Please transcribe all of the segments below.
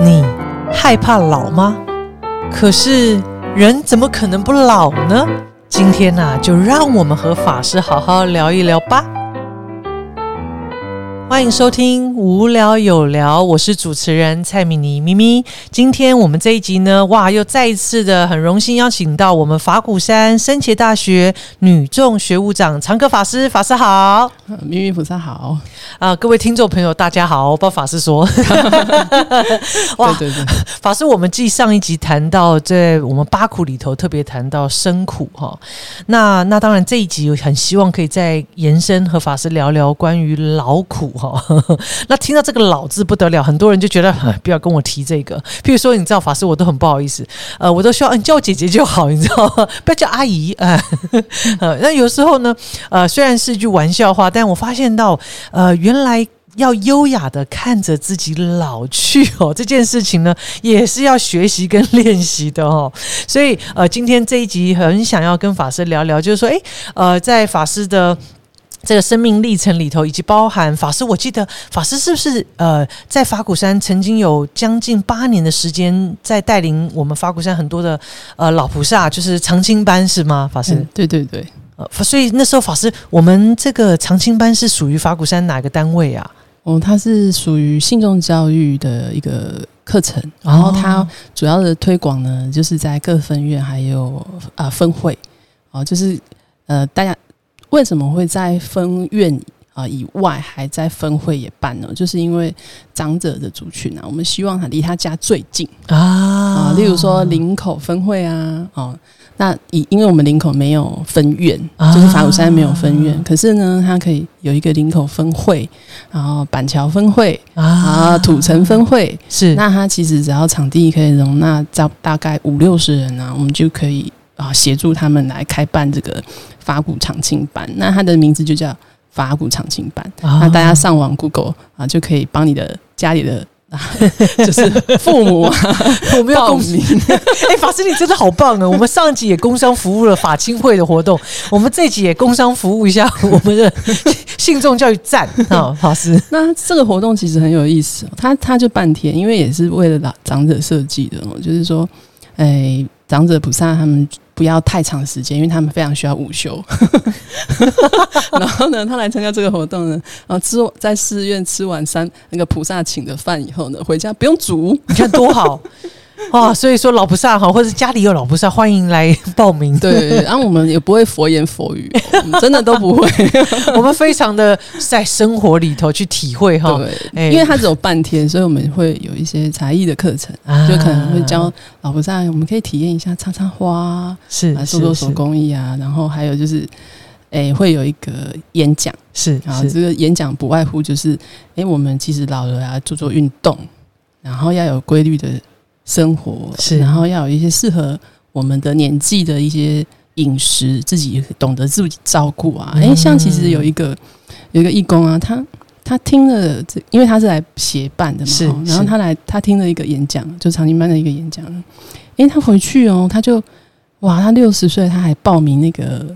你害怕老吗？可是人怎么可能不老呢？今天呐、就让我们和法师好好聊一聊吧。欢迎收听《无聊有聊》，我是主持人蔡米妮咪咪。今天我们这一集呢，哇，又再一次的很荣幸邀请到我们法鼓山深切大学女众学务长长歌法师，法师好。咪咪菩萨好，啊、各位听众朋友，大家好！我帮法师说，哇，对对对，法师，我们继上一集谈到，在我们八苦里头特别谈到生苦哈，那那当然这一集很希望可以再延伸和法师聊聊关于劳苦哈。那听到这个“老”字不得了，很多人就觉得 不要跟我提这个。譬如说，你知道法师，我都很不好意思，呃，我都希望、呃你叫我姐姐就好，你知道吗？不要叫阿姨，呃，那有时候呢，呃，虽然是句玩笑话，但我发现到，呃，原来要优雅的看着自己老去哦，这件事情呢，也是要学习跟练习的哦。所以，呃，今天这一集很想要跟法师聊聊，就是说，诶，呃，在法师的。这个生命历程里头，以及包含法师，我记得法师是不是呃，在法鼓山曾经有将近八年的时间，在带领我们法鼓山很多的呃老菩萨，就是常青班是吗？法师，嗯对对对，呃，所以那时候法师，我们这个常青班是属于法鼓山哪个单位啊？哦，它是属于信众教育的一个课程，然后它主要的推广呢，就是在各分院还有啊、呃分会，哦，就是呃大家为什么会在分院啊、以外还在分会也办呢？就是因为长者的族群啊，我们希望他离他家最近。啊。啊，例如说林口分会啊，哦，那以因为我们林口没有分院，啊。就是法鼓山没有分院，可是呢，它可以有一个林口分会，然后板桥分会啊，土城分会，是。那它其实只要场地可以容纳大大概五六十人啊，我们就可以啊协助他们来开办这个法鼓长青班，那它的名字就叫法鼓长青班。啊那大家上网 Google 啊，就可以帮你的家里的。啊，就是父母啊，我们要报恭喜名，哎，法师你真的好棒啊！我们上一集也工商服务了法青会的活动，我们这一集也工商服务一下 我们的信众教育站啊，法师那这个活动其实很有意思、哦，它它就半天，因为也是为了老长者设计的哦，就是说，哎，长者菩萨他们不要太长时间，因为他们非常需要午休。然后呢，他来参加这个活动呢，然后吃在寺院吃完三那个菩萨请的饭以后呢，回家不用煮，你看多好 哇！所以说老菩萨哈，或者家里有老菩萨，欢迎来报名。对，然后我们也不会佛言佛语、哦，我们真的都不会。我们非常的在生活里头去体会哈，对，哎因为它只有半天，所以我们会有一些才艺的课程。啊就可能会教老菩萨，我们可以体验一下插插花啊，是啊做做手工艺啊，然后还有就是，诶、会有一个演讲是啊，这个演讲不外乎就是，诶、我们其实老了啊，做做运动，然后要有规律的生活，是然后要有一些适合我们的年纪的一些饮食，自己懂得自己照顾啊。诶、嗯像其实有一个有一个义工啊，他。他听了这，因为他是来协办的嘛，是哦然后他来，他听了一个演讲，就长青班的一个演讲，诶，他回去哦，他就哇，他六十岁，他还报名那个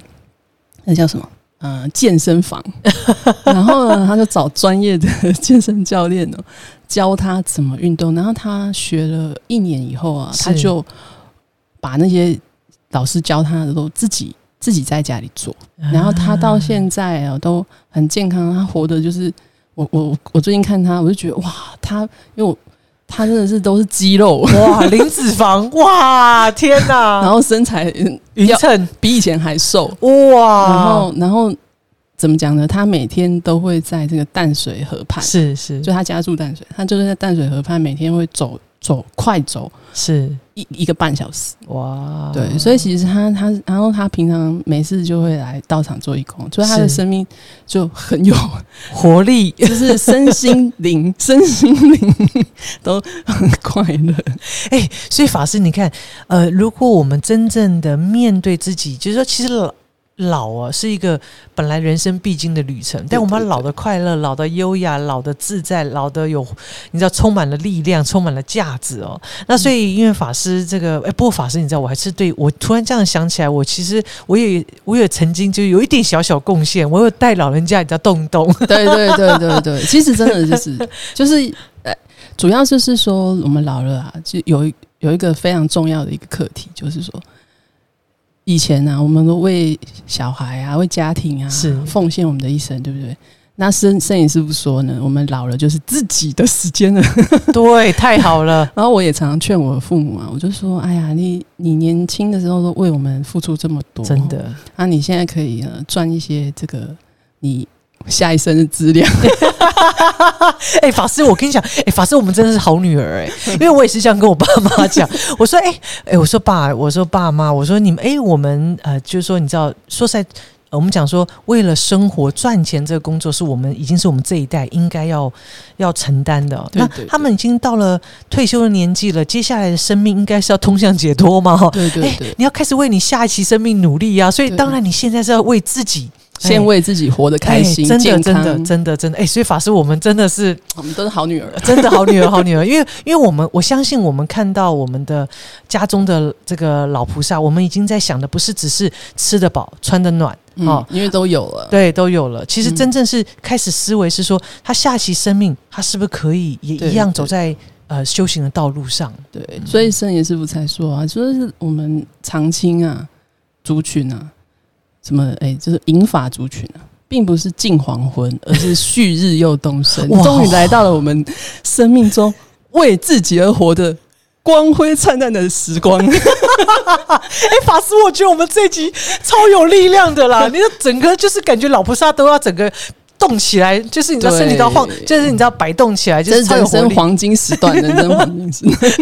那叫什么？呃，健身房。然后呢，他就找专业的健身教练哦，教他怎么运动。然后他学了一年以后啊，他就把那些老师教他的都自己自己在家里做。然后他到现在啊都很健康，他活的就是我我我最近看他，我就觉得哇，他因为我他真的是都是肌肉，哇，零脂肪，哇，天哪！然后身材匀称，比以前还瘦，哇，然后然后怎么讲呢？他每天都会在这个淡水河畔，是是。就他家住淡水，他就是在淡水河畔每天会走走快走是一一个半小时。哇，对，所以其实他他，然后他平常没事就会来到场做义工，所以他的生命就很有，活力，就是身心灵、身心灵 都很快乐。哎、所以法师，你看，呃，如果我们真正的面对自己，就是说，其实老老啊是一个本来人生必经的旅程，但我们老的快乐、老的优雅、老的自在、老的有，你知道充满了力量、充满了价值哦。那所以因为法师这个，哎，不过法师你知道，我还是对我突然这样想起来，我其实我也我也曾经就有一点小小贡献，我有带老人家你知道动动。对对对对对，其实真的就是就是，呃，主要就是说我们老了啊，就有一有一个非常重要的一个课题，就是说。以前呢，我们都为小孩啊，为家庭啊，是奉献我们的一生，对不对？那摄摄影师傅说呢，我们老了就是自己的时间了。对，太好了。然后我也常常劝我父母啊，我就说：哎呀，你你年轻的时候都为我们付出这么多，真的。啊，你现在可以呃赚一些这个你。下一生的资料，哎，法师，我跟你讲，哎，法师，我们真的是好女儿，哎，因为我也是这样跟我爸妈讲，我说，哎，哎，我说爸，我说爸妈，我说你们，哎，我们呃，就是说，你知道，说实在，我们讲说，为了生活赚钱这个工作，是我们已经是我们这一代应该要要承担的。那他们已经到了退休的年纪了，接下来的生命应该是要通向解脱嘛？哈，对对对，你要开始为你下一期生命努力呀，所以当然你现在是要为自己。先为自己活得开心、真的、真的、真的，哎，所以法师，我们真的是，我们都是好女儿，真的好女儿、好女儿。因为，因为我们我相信，我们看到我们的家中的这个老菩萨，我们已经在想的不是只是吃得饱、穿得暖啊，因为都有了，对，都有了。其实真正是开始思维是说，他下期生命，他是不是可以也一样走在呃修行的道路上？对，所以圣严师傅才说啊，就是我们长青啊族群啊。什么？哎，就是银发族群啊，并不是近黄昏，而是旭日又东升。终于来到了我们生命中为自己而活的光辉灿烂的时光。哎，法师，我觉得我们这集超有力量的啦！你的整个就是感觉老菩萨都要整个动起来，就是你知道身体都要晃，就是你知道摆动起来，就是人生黄金时段，人生黄金时段。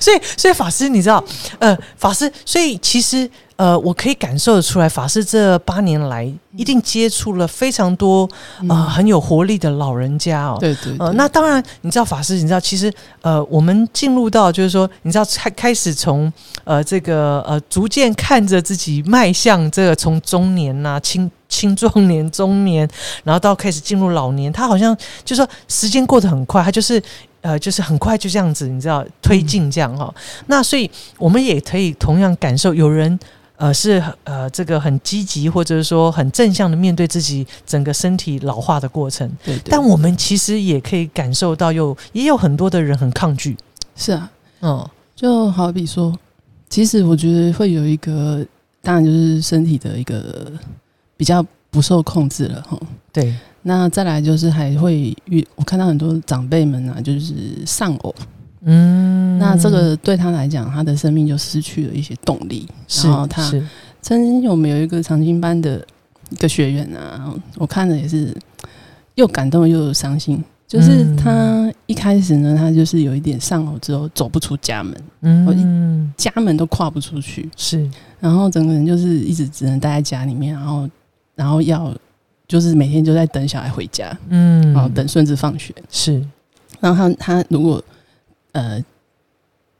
所以，所以法师，你知道，呃，法师，所以其实。呃，我可以感受得出来，法师这八年来一定接触了非常多呃很有活力的老人家哦。对对。呃，那当然，你知道法师，你知道其实呃，我们进入到就是说，你知道开开始从呃这个呃逐渐看着自己迈向这个从中年呐青青壮年中年，然后到开始进入老年，他好像就说时间过得很快，他就是呃就是很快就这样子，你知道推进这样哈。那所以我们也可以同样感受有人。呃，是呃，这个很积极，或者是说很正向的面对自己整个身体老化的过程。对，但我们其实也可以感受到，有也有很多的人很抗拒。是啊，嗯，就好比说，其实我觉得会有一个，当然就是身体的一个比较不受控制了哈。对，那再来就是还会遇，我看到很多长辈们啊，就是丧偶。嗯，那这个对他来讲，他的生命就失去了一些动力。然后他曾经我们有一个长青班的一个学员啊，我看着也是又感动又伤心。就是他一开始呢，他就是有一点丧偶之后走不出家门，嗯，家门都跨不出去，是，然后整个人就是一直只能待在家里面，然后然后要就是每天就在等小孩回家，嗯，然后等孙子放学，是，然后他他如果呃，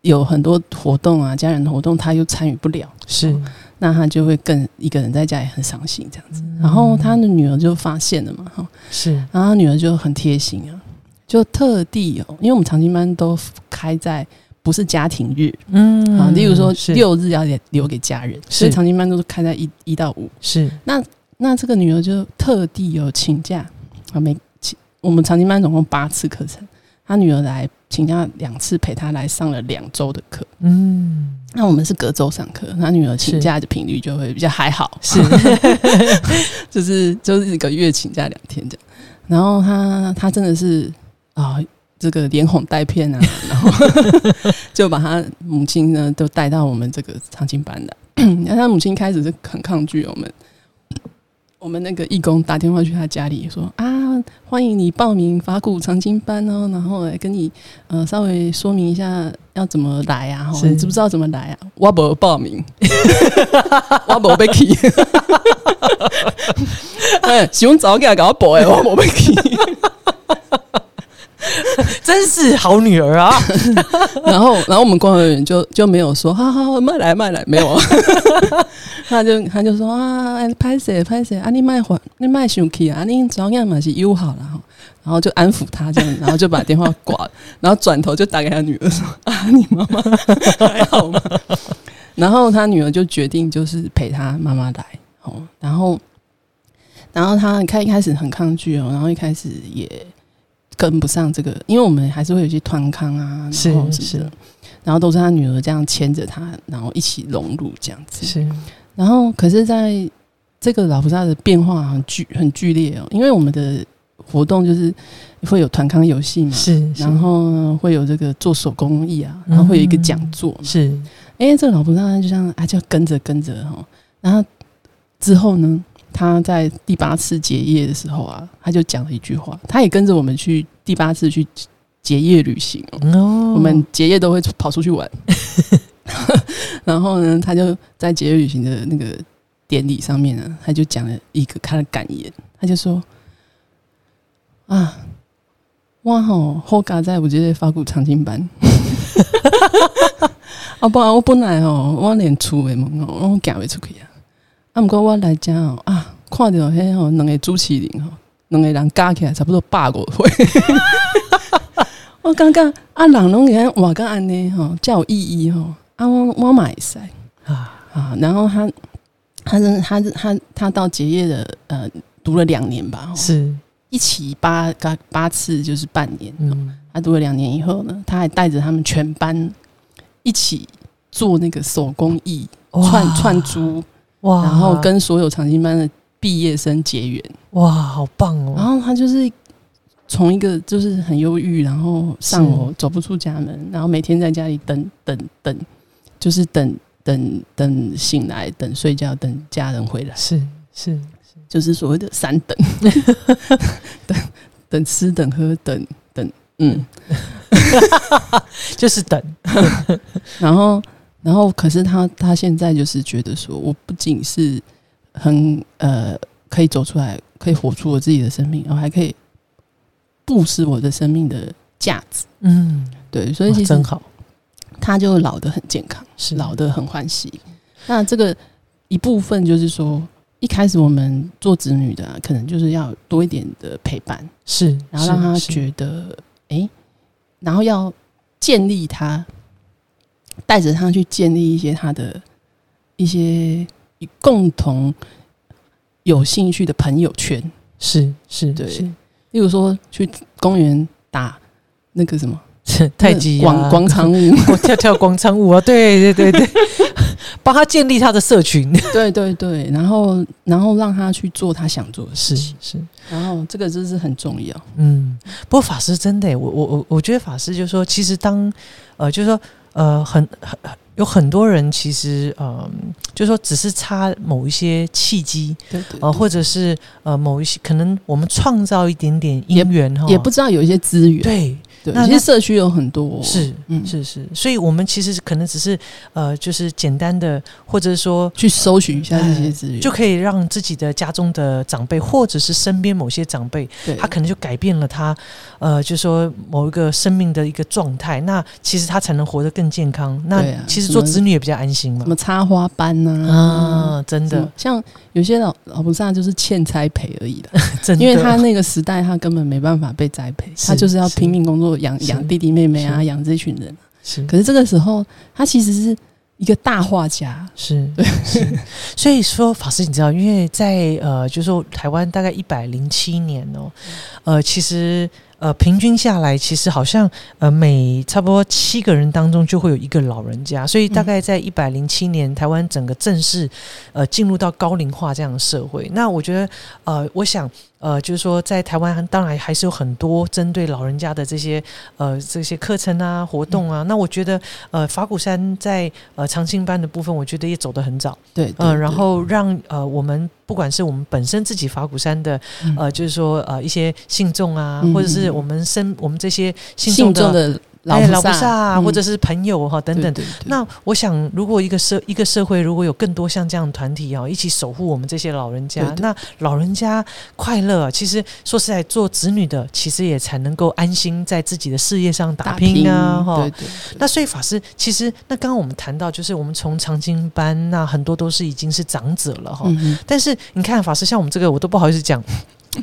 有很多活动啊，家人的活动，他又参与不了，是，那他就会更一个人在家也很伤心这样子。然后他的女儿就发现了嘛，哈，是，然后他女儿就很贴心啊，就特地哦，因为我们长青班都开在不是家庭日，嗯，啊，例如说六日要留给家人，所以长青班都是开在一一到五，是。那那这个女儿就特地有请假啊，没请我们长青班总共八次课程。他女儿来请假两次陪他来上了两周的课，嗯，那我们是隔周上课，他女儿请假的频率就会比较还好，是，就是就是一个月请假两天这样，然后他他真的是啊，这个连哄带骗啊，然后 就把他母亲呢都带到我们这个长青班的，然后他母亲开始是很抗拒我们。我们那个义工打电话去他家里说啊，欢迎你报名法鼓长青班哦，然后来跟你呃稍微说明一下要怎么来啊，你知不知道怎么来啊？我不报名，我不被去，哎，喜欢早给他搞报哎，我不被去。真是好女儿啊！然后，然后我们工作人员就就没有说，好好卖来卖来，没有啊。他就他就说啊，拍谁拍谁啊，你卖还你卖生气啊，你照样嘛是友好了哈。然后就安抚他这样，然后就把电话挂了，然后转头就打给他女儿说啊，你妈妈还好吗？然后他女儿就决定就是陪他妈妈来哦，然后。然后他开一开始很抗拒哦，然后一开始也跟不上这个，因为我们还是会有些团康啊，是是，然后都是他女儿这样牵着他，然后一起融入这样子。是，然后可是在这个老菩萨的变化很剧很剧烈哦，因为我们的活动就是会有团康游戏嘛，是，然后会有这个做手工艺啊，然后会有一个讲座，是，哎，这个老菩萨就像啊，就跟着跟着哈，然后之后呢？他在第八次结业的时候啊，他就讲了一句话，他也跟着我们去第八次去结业旅行哦。我们结业都会跑出去玩，然后呢，他就在结业旅行的那个典礼上面呢，他就讲了一个他的感言，他就说：“啊，哇吼，后嘎在我这得发古长青班，啊不，我本来哦，我连出的门哦，我行未出去啊。”啊，毋过我来讲哦，啊，看到迄吼两个主持人吼，两个人加起来差不多百个岁。我感觉啊，人拢看话个安尼吼，才有意义吼。啊，我我买噻啊啊，然后他，他是他是他他到结业的呃，读了两年吧，是一起八八八次就是半年。嗯，他读了两年以后呢，他还带着他们全班一起做那个手工艺串串珠。哇！然后跟所有长青班的毕业生结缘，哇，好棒哦！然后他就是从一个就是很忧郁，然后上楼走不出家门，然后每天在家里等等等，就是等等等醒来，等睡觉，等家人回来，是是是，就是所谓的三等，等等吃等喝等等，嗯，就是等，然后。然后，可是他他现在就是觉得说，我不仅是很呃可以走出来，可以活出我自己的生命，然后还可以布施我的生命的价值。嗯，对，所以其实真好，他就老得很健康，是老得很欢喜。那这个一部分就是说，一开始我们做子女的，可能就是要多一点的陪伴，是，然后让他觉得，哎，然后要建立他。带着他去建立一些他的一些共同有兴趣的朋友圈，是是，对。例如说去公园打那个什么 太极广广场舞，跳跳广场舞啊！对对对对，帮他建立他的社群，对对对。然后然后让他去做他想做的事情，是。然后这个真是很重要。嗯，不过法师真的，我我我我觉得法师就是说，其实当呃，就是说。呃，很很有很多人其实，嗯，就说只是差某一些契机，对对，呃，或者是呃某一些可能我们创造一点点因缘哈，也不知道有一些资源，对。那其实社区有很多，是，嗯，是是，所以我们其实可能只是呃，就是简单的，或者说去搜寻一下这些资源，就可以让自己的家中的长辈，或者是身边某些长辈，他可能就改变了他，呃，就说某一个生命的一个状态，那其实他才能活得更健康。那其实做子女也比较安心嘛。什么插花班呢？啊，真的，像有些老老菩萨就是欠栽培而已 的，因为他那个时代他根本没办法被栽培，他就是要拼命工作。养养弟弟妹妹啊，养这群人是。可是这个时候，他其实是一个大画家，是 对。所以说，法师，你知道，因为在呃，就是说台湾大概一百零七年哦，呃，其实。呃，平均下来，其实好像呃，每差不多七个人当中就会有一个老人家，所以大概在一百零七年，台湾整个正式呃进入到高龄化这样的社会。那我觉得呃，我想呃，就是说在台湾当然还是有很多针对老人家的这些呃这些课程啊活动啊。那我觉得呃，法鼓山在呃长青班的部分，我觉得也走得很早，对，嗯，然后让呃我们。不管是我们本身自己法鼓山的，呃，就是说呃一些信众啊，或者是我们身我们这些信众的老老菩萨，嗯或者是朋友哈等等。那我想，如果一个社一个社会如果有更多像这样的团体啊，一起守护我们这些老人家，那老人家快乐，其实说实在，做子女的其实也才能够安心在自己的事业上打打拼啊，哈。那所以法师，其实那刚刚我们谈到，就是我们从长经班，那很多都是已经是长者了哈。嗯但是你看法师，像我们这个，我都不好意思讲，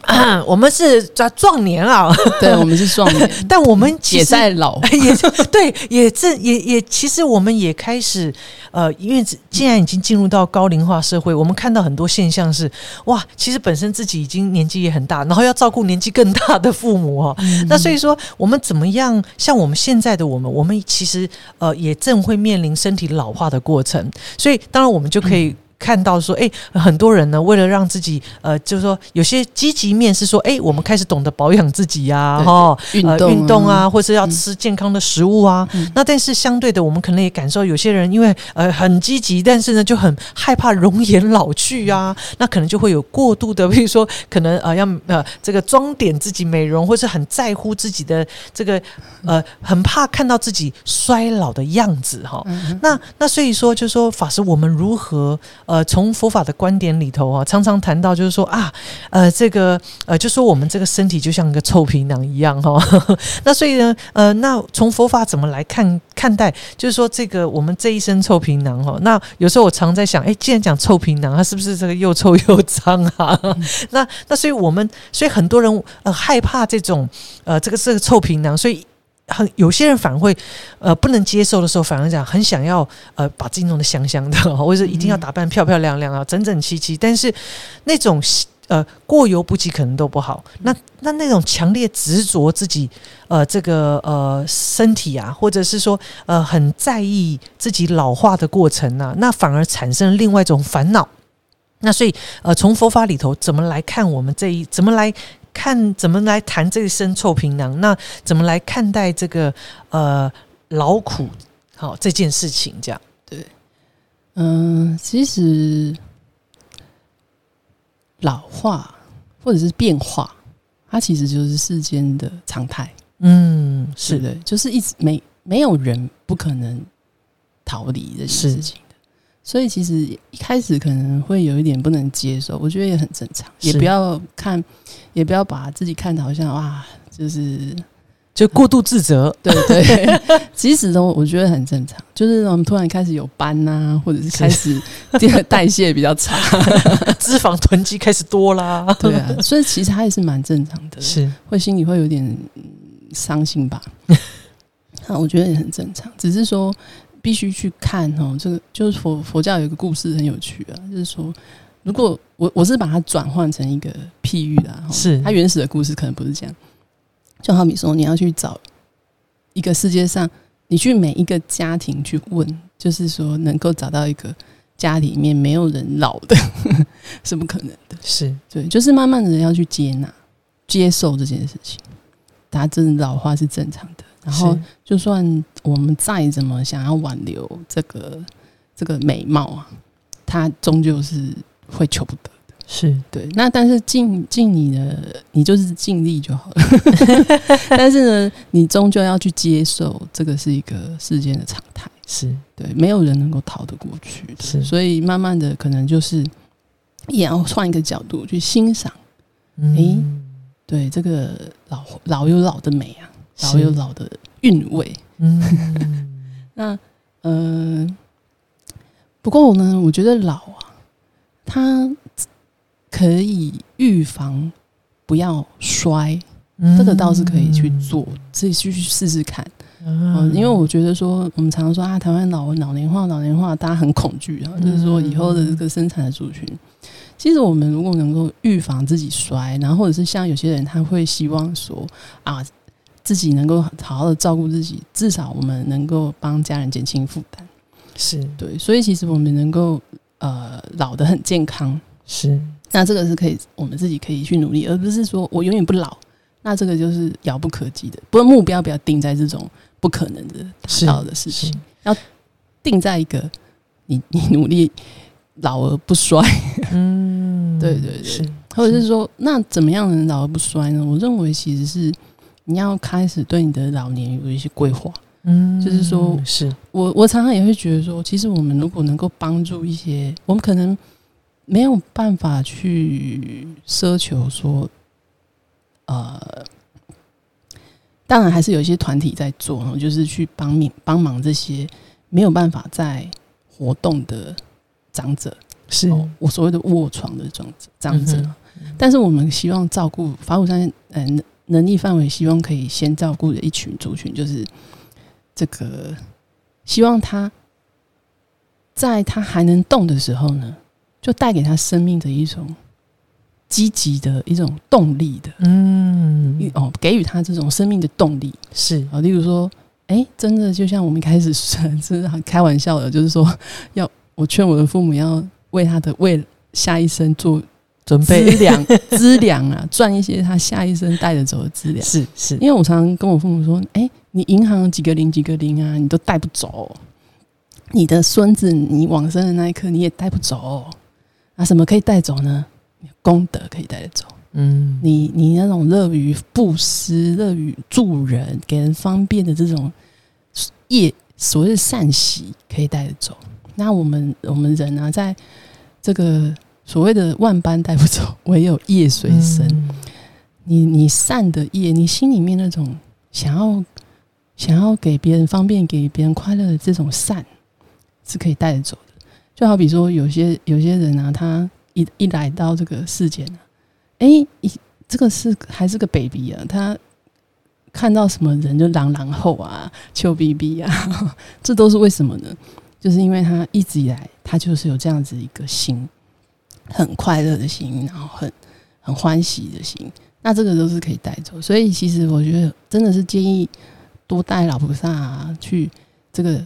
我们是壮壮年啊，对，我们是壮年，但我们也在老，也对，也正也也，其实我们也开始呃，因为既然已经进入到高龄化社会，我们看到很多现象是，哇，其实本身自己已经年纪也很大，然后要照顾年纪更大的父母哈、嗯。那所以说，我们怎么样？像我们现在的我们，我们其实呃也正会面临身体老化的过程，所以当然我们就可以。看到说，哎、很多人呢，为了让自己，呃，就是说，有些积极面是说，哎、我们开始懂得保养自己呀、对哈，呃运动运动啊，或是要嗯吃健康的食物啊。嗯那但是相对的，我们可能也感受有些人因为呃很积极，但是呢就很害怕容颜老去啊，那可能就会有过度的，比如说可能呃要呃这个装点自己美容，或是很在乎自己的这个呃很怕看到自己衰老的样子哈。嗯那那所以说，就是说法师，我们如何呃呃从佛法的观点里头啊，常常谈到就是说啊，呃这个呃就说我们这个身体就像个臭皮囊一样哈、那所以呢呃那从佛法怎么来看看待？就是说这个我们这一身臭皮囊哈、那有时候我常在想，哎，既然讲臭皮囊，它是不是这个又臭又脏啊？那那所以我们所以很多人呃害怕这种呃这个这个臭皮囊，所以。很有些人反而会，呃，不能接受的时候，反而讲很想要，呃，把自己弄得香香的，或者一定要打扮漂漂亮亮啊，整整齐齐。但是那种呃过犹不及，可能都不好。那那那种强烈执着自己，呃，这个呃身体啊，或者是说呃很在意自己老化的过程啊，那反而产生另外一种烦恼。那所以，呃，从佛法里头怎么来看我们这一，怎么来看，怎么来谈这一身臭皮囊？那怎么来看待这个呃劳苦好、这件事情？这样。对，嗯，其实老化或者是变化，它其实就是世间的常态，嗯，是。是的，就是一直没没有人不可能逃离这件事情。的，所以其实一开始可能会有一点不能接受，我觉得也很正常，也不要看，也不要把自己看的好像哇，就是就过度自责，对对，其实都我觉得很正常，就是我们突然开始有斑呐、或者是开始这个代谢比较差，脂肪囤积开始多啦。对啊，所以其实它也是蛮正常的，是会心里会有点嗯伤心吧。那我觉得也很正常，只是说必须去看哦。这个就是佛佛教有一个故事很有趣啊，就是说，如果我我是把它转换成一个譬喻啦，齁是它原始的故事可能不是这样。就好比说，你要去找一个世界上，你去每一个家庭去问，就是说能够找到一个家里面没有人老的，是不可能的。是，对，就是慢慢的要去接纳、接受这件事情。大家真的老化是正常的，然后就算我们再怎么想要挽留这个这个美貌啊，它终究是会求不得。是对，那但是尽尽你的，你就是尽力就好了。但是呢，你终究要去接受，这个是一个世间的常态。是对，没有人能够逃得过去的。是所以慢慢的，可能就是也要换一个角度去欣赏。嗯诶对，这个老老有老的美啊，是老有老的韵味。嗯，那呃，不过呢，我觉得老啊，它可以预防不要衰，这个倒是可以去做，自己去去试试看。嗯，嗯，因为我觉得说，我们常常说啊，台湾老老年化，老年化，大家很恐惧啊，就是说以后的这个生产的族群，其实我们如果能够预防自己衰，然后或者是像有些人他会希望说啊，自己能够好好的照顾自己，至少我们能够帮家人减轻负担。是。对，所以其实我们能够呃老得很健康，是。那这个是可以我们自己可以去努力，而不是说我永远不老，那这个就是遥不可及的。不过目标不要定在这种不可能的是达到的事情，要定在一个你你努力老而不衰，嗯，对对对，或者是。说那怎么样能老而不衰呢？我认为其实是你要开始对你的老年有一些规划。嗯，就是说，是我我常常也会觉得说，其实我们如果能够帮助一些，我们可能没有办法去奢求说，呃，当然还是有一些团体在做，就是去帮命帮忙这些没有办法在活动的长者，是我所谓的卧床的长者长者，但是我们希望照顾法鼓山，嗯。能力范围，希望可以先照顾的一群族群，就是这个希望他在他还能动的时候呢，就带给他生命的一种积极的一种动力的，嗯，哦，给予他这种生命的动力是啊，例如说，哎，真的就像我们开始真是 很开玩笑的，就是说，要我劝我的父母要为他的为下一生做。准备资粮，资粮啊，赚一些他下一生带着走的资粮。是是，因为我常常跟我父母说：“哎，你银行几个零几个零啊，你都带不走。你的孙子，你往生的那一刻，你也带不走。那什么可以带走呢？功德可以带得走。嗯，你你那种乐于布施、乐于助人、给人方便的这种业，所谓的善习，可以带得走。那我们我们人呢，在这个。所谓的万般带不走，唯有业随身。你你善的业，你心里面那种想要想要给别人方便、给别人快乐的这种善，是可以带着走的。就好比说，有些有些人啊，他一一来到这个世间呢，哎，一这个是还是个 baby 啊，他看到什么人就狼狼后啊、臭逼逼啊，这都是为什么呢？就是因为他一直以来，他就是有这样子一个心。很快乐的心，然后很很欢喜的心，那这个都是可以带走。所以其实我觉得真的是建议多带老菩萨啊去这个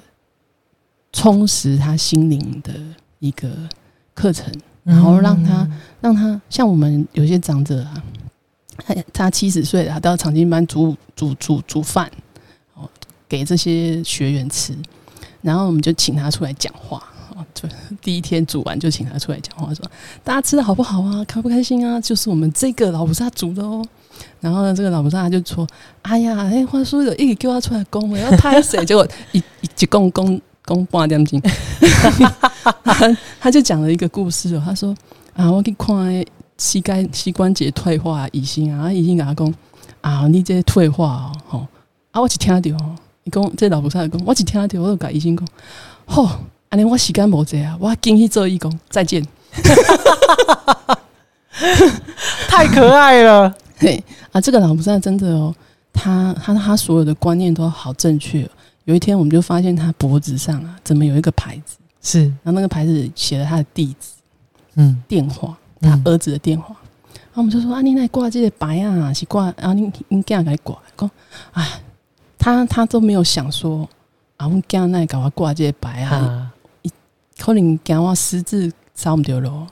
充实他心灵的一个课程，然后让他让他像我们有些长者啊，他他七十岁了，他到长青班煮煮煮煮饭哦，给这些学员吃，然后我们就请他出来讲话。就第一天煮完就请他出来讲话，说大家吃的好不好啊？开不开心啊？就是我们这个老菩萨煮的哦。然后呢，这个老菩萨就说：“哎呀，哎，话说有一叫他出来供，我要拍谁？”结果一一供供供半点钟，他就讲了一个故事哦。他说：“啊，我去看膝盖膝关节退化，医生啊，医生跟他讲啊，你这退化哦，吼啊，我只听到，你讲这老菩萨讲，我只听到，我就跟医生讲，吼。”啊！你我时间无济啊，我今去做义工，再见。太可爱了，嘿啊！这个老菩萨真的哦，他他他所有的观念都好正确。有一天，我们就发现他脖子上啊，怎么有一个牌子？是，然后那个牌子写了他的地址，嗯，电话，他儿子的电话。然后我们就说啊，你来挂这个牌啊，是挂然啊，你你这样来挂。讲，哎，他他都没有想说啊，我这样来搞我挂这个牌啊。可能讲我私自扫唔掉咯，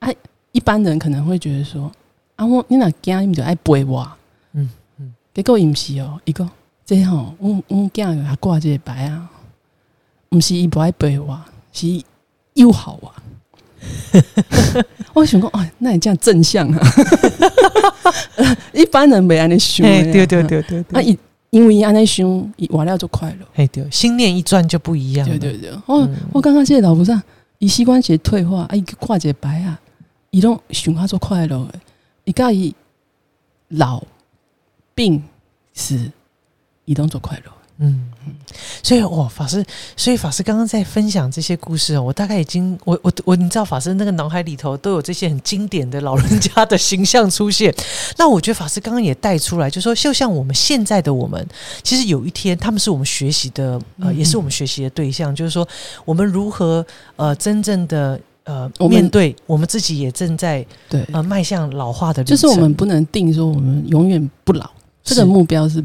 啊，一般人可能会觉得说，啊，我你那惊你就爱背我，嗯嗯，结果伊毋是哦，伊讲这吼，我我惊还挂这个牌啊，毋是伊不爱背我，是友好啊。我。想讲，哦，那你这样正向啊，一般人没安尼想，对对对对对，啊因为安尼想，伊活了就快乐。嘿，对，心念一转就不一样。对对对，哦，我刚刚谢老菩萨，伊膝关节退化，啊，一个挂节白啊，伊拢想他做快乐诶，伊甲伊老病死，伊拢做快乐。嗯。所以，哇，法师，所以法师刚刚在分享这些故事哦，我大概已经，我我我，你知道，法师那个脑海里头都有这些很经典的老人家的形象出现。那我觉得法师刚刚也带出来，就说，就像我们现在的我们，其实有一天他们是我们学习的，呃，也是我们学习的对象。就是说，我们如何呃，真正的呃，面对我们自己也正在对呃迈向老化的，就是我们不能定说我们永远不老，这个目标是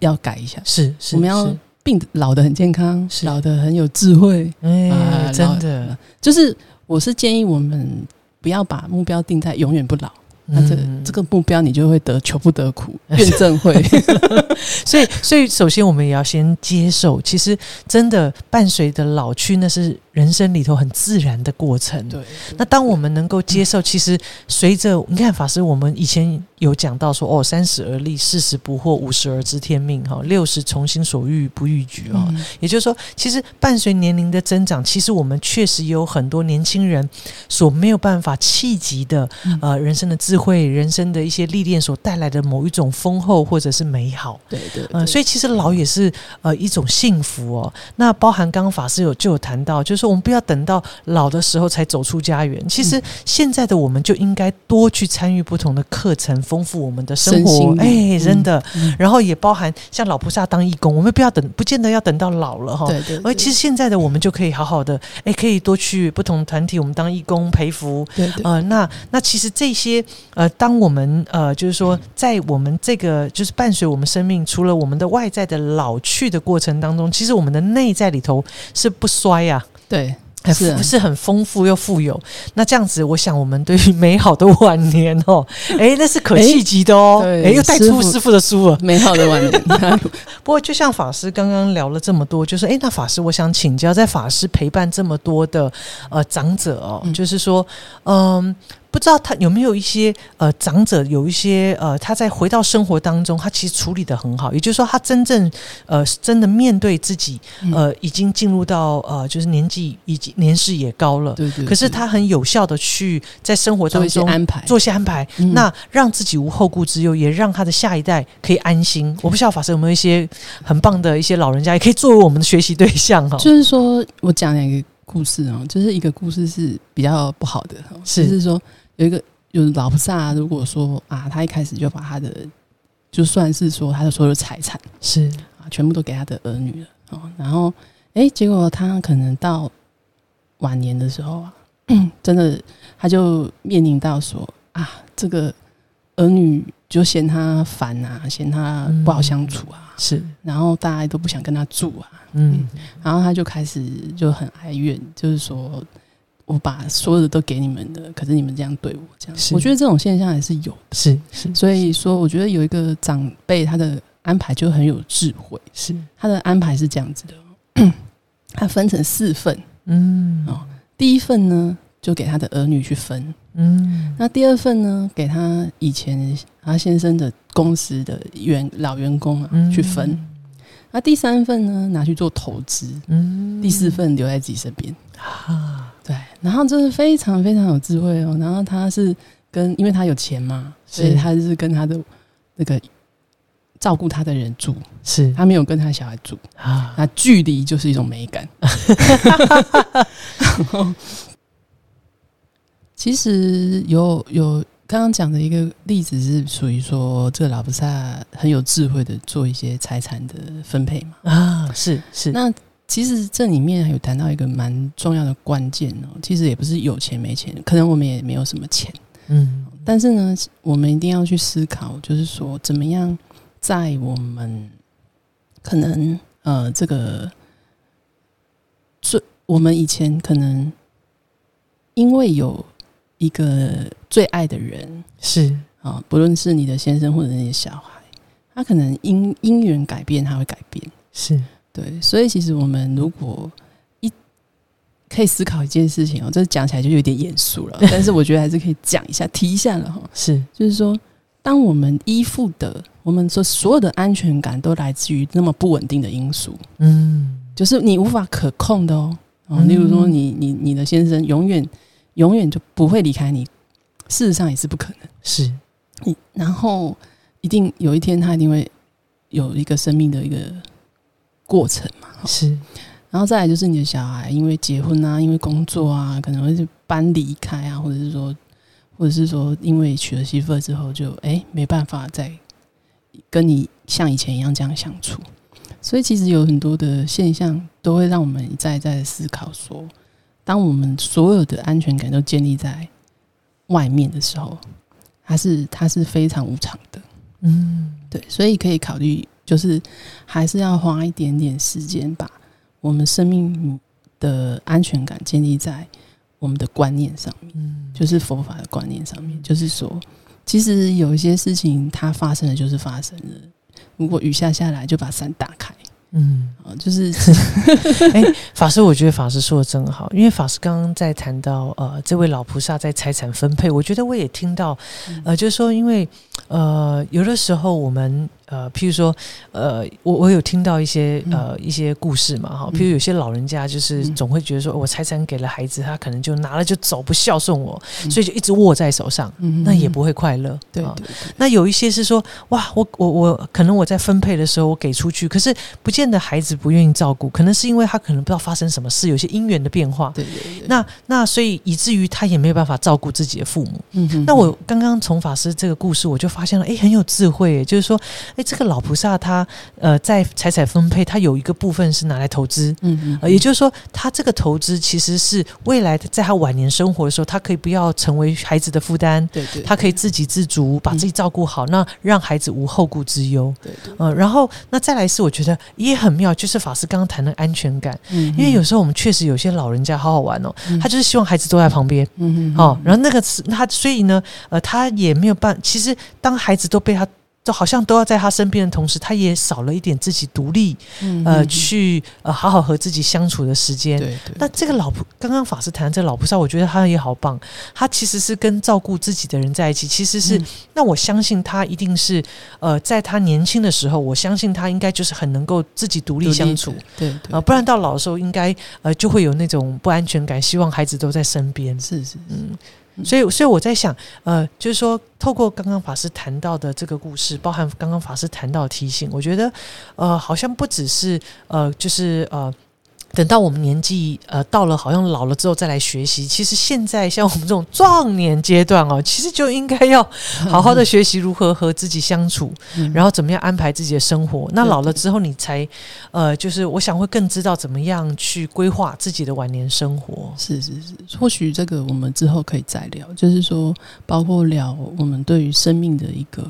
要改一下，是是，我们要。病老的很健康，是老的很有智慧，哎，真的，就是我是建议我们不要把目标定在永远不老，那这这个目标你就会得求不得苦，怨憎会。所以，所以首先我们也要先接受，其实真的伴随着老去，那是。人生里头很自然的过程。对，那当我们能够接受，其实随着你看法师，我们以前有讲到说，哦，三十而立，四十不惑，五十而知天命，哈，六十从心所欲不逾矩，哈，也就是说，其实伴随年龄的增长，其实我们确实有很多年轻人所没有办法企及的，呃，人生的智慧，人生的一些历练所带来的某一种丰厚或者是美好。对对，呃，所以其实老也是呃一种幸福哦。那包含刚刚法师有就有谈到，就是说我们不要等到老的时候才走出家园。其实现在的我们就应该多去参与不同的课程，丰富我们的生活。哎，真的。然后也包含像老菩萨当义工，我们不要等，不见得要等到老了哈。对对。而其实现在的我们就可以好好的，哎，可以多去不同团体，我们当义工陪福。对。呃，那那其实这些呃，当我们呃，就是说在我们这个就是伴随我们生命，除了我们的外在的老去的过程当中，其实我们的内在里头是不衰呀。对。是是很丰富又富有，那这样子，我想我们对于美好的晚年哦，哎，那是可气极的哦，哎，又带出师傅的书了，美好的晚年。不过，就像法师刚刚聊了这么多，就是哎，那法师，我想请教，在法师陪伴这么多的呃长者哦，就是说，嗯。不知道他有没有一些呃长者有一些呃他在回到生活当中，他其实处理的很好。也就是说，他真正呃真的面对自己呃已经进入到呃就是年纪已经年事也高了，对对。可是他很有效的去在生活当中安排做些安排，那让自己无后顾之忧，也让他的下一代可以安心。我不知道法师有没有一些很棒的一些老人家，也可以作为我们的学习对象哈。就是说我讲两个故事啊，就是一个故事是比较不好的，是。说。有一个有老菩萨，如果说啊，他一开始就把他的就算是说他的所有财产是。啊，全部都给他的儿女了哦，然后哎，结果他可能到晚年的时候啊，真的他就面临到说啊，这个儿女就嫌他烦啊，嫌他不好相处啊，是，然后大家都不想跟他住啊，嗯，然后他就开始就很哀怨，就是说。我把所有的都给你们的，可是你们这样对我，这样，我觉得这种现象还是有的，是是，所以说，我觉得有一个长辈，他的安排就很有智慧，是。他的安排是这样子的，他分成四份，嗯，哦，第一份呢就给他的儿女去分，嗯，那第二份呢给他以前他先生的公司的员老员工啊去分，那第三份呢拿去做投资，嗯，第四份留在自己身边，啊。对，然后就是非常非常有智慧哦。然后他是跟，因为他有钱嘛，所以他是跟他的那个照顾他的人住，是。他没有跟他小孩住。啊。那距离就是一种美感。然后，其实有有刚刚讲的一个例子是属于说，这个老菩萨很有智慧的做一些财产的分配嘛。啊，是是那。其实这里面有谈到一个蛮重要的关键哦，其实也不是有钱没钱，可能我们也没有什么钱，嗯，但是呢，我们一定要去思考，就是说怎么样在我们可能呃这个最我们以前可能因为有一个最爱的人。是。啊，不论是你的先生或者你的小孩，他可能因因缘改变，他会改变。是。对，所以其实我们如果一可以思考一件事情哦，这讲起来就有点严肃了，但是我觉得还是可以讲一下、提一下了哈。是，就是说，当我们依附的，我们说所有的安全感都来自于那么不稳定的因素，嗯，就是你无法可控的哦。哦，例如说，你你你的先生永远永远就不会离开你，事实上也是不可能。是，你然后一定有一天他一定会有一个生命的一个。过程嘛，是，然后再来就是你的小孩，因为结婚啊，因为工作啊，可能会搬离开啊，或者是说，或者是说，因为娶了媳妇之后，就哎没办法再跟你像以前一样这样相处。所以其实有很多的现象都会让我们一再一再的思考：说，当我们所有的安全感都建立在外面的时候，它是它是非常无常的。嗯，对，所以可以考虑。就是还是要花一点点时间，把我们生命的安全感建立在我们的观念上面，嗯，就是佛法的观念上面。就是说，其实有一些事情它发生了就是发生了。如果雨下下来，就把伞打开，嗯，啊，就是，哎，法师，我觉得法师说的真好，因为法师刚刚在谈到呃，这位老菩萨在财产分配，我觉得我也听到，呃，就是说，因为呃，有的时候我们。呃，譬如说，呃，我我有听到一些呃一些故事嘛，哈，譬如有些老人家就是总会觉得说，我财产给了孩子，他可能就拿了就走，不孝顺我，所以就一直握在手上，那也不会快乐。对，那有一些是说，哇，我我我可能我在分配的时候我给出去，可是不见得孩子不愿意照顾，可能是因为他可能不知道发生什么事，有些因缘的变化。对对对。那那所以以至于他也没有办法照顾自己的父母。嗯哼。那我刚刚从法师这个故事，我就发现了，哎，很有智慧，就是说。哎，这个老菩萨他呃，在财产分配，他有一个部分是拿来投资，嗯嗯，也就是说，他这个投资其实是未来在他晚年生活的时候，他可以不要成为孩子的负担，对对，他可以自给自足，把自己照顾好，那让孩子无后顾之忧，对对，嗯，然后那再来是我觉得也很妙，就是法师刚刚谈的安全感，嗯，因为有时候我们确实有些老人家好好玩哦，他就是希望孩子都在旁边，嗯嗯，哦，然后那个是他，所以呢，呃，他也没有办，其实当孩子都被他。就好像都要在他身边的同时，他也少了一点自己独立，嗯呃，去呃好好和自己相处的时间。对对。那这个老婆，刚刚法师谈这个老菩萨，我觉得他也好棒。他其实是跟照顾自己的人在一起，其实是那我相信他一定是呃，在他年轻的时候，我相信他应该就是很能够自己独立相处。对啊，不然到老的时候，应该呃就会有那种不安全感，希望孩子都在身边。是是嗯。所以，所以我在想，呃，就是说，透过刚刚法师谈到的这个故事，包含刚刚法师谈到的提醒，我觉得，呃，好像不只是，呃，就是呃。等到我们年纪呃到了，好像老了之后再来学习。其实现在像我们这种壮年阶段哦，其实就应该要好好的学习如何和自己相处，然后怎么样安排自己的生活。那老了之后，你才呃，就是我想会更知道怎么样去规划自己的晚年生活。是是是，或许这个我们之后可以再聊，就是说包括聊我们对于生命的一个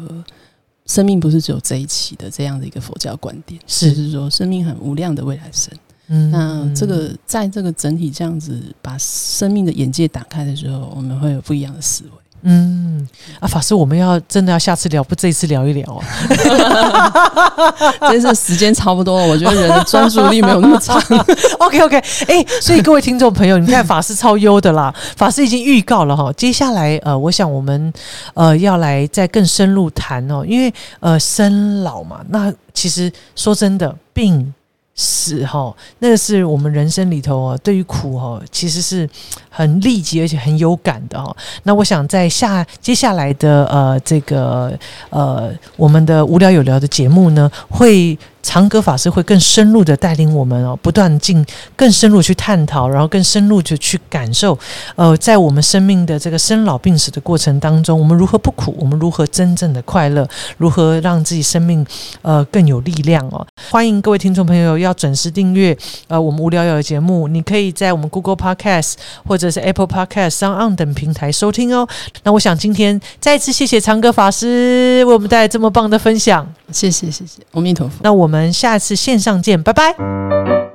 生命不是只有这一期的这样的一个佛教观点，是是说生命很无量的未来生。嗯，那这个在这个整体这样子把生命的眼界打开的时候，我们会有不一样的思维。嗯，啊，法师，我们要真的要下次聊，不这一次聊一聊啊？真是时间差不多，我觉得人的专注力没有那么长。OK OK，哎，所以各位听众朋友，你看法师超优的啦，法师已经预告了哈，接下来呃，我想我们呃要来再更深入谈哦，因为呃生老嘛，那其实说真的病。是哈，那是我们人生里头哦，对于苦哈，其实是很立即而且很有感的哈。那我想在下接下来的呃这个呃我们的无聊有聊的节目呢，会。长歌法师会更深入的带领我们哦，不断进更深入去探讨，然后更深入的去感受，呃，在我们生命的这个生老病死的过程当中，我们如何不苦，我们如何真正的快乐，如何让自己生命呃更有力量哦。欢迎各位听众朋友要准时订阅呃我们无聊有的节目，你可以在我们 Google Podcast 或者是 Apple Podcast 上岸等平台收听哦。那我想今天再次谢谢长歌法师为我们带来这么棒的分享，谢谢谢谢，阿弥陀佛。那我们。下次线上见，拜拜。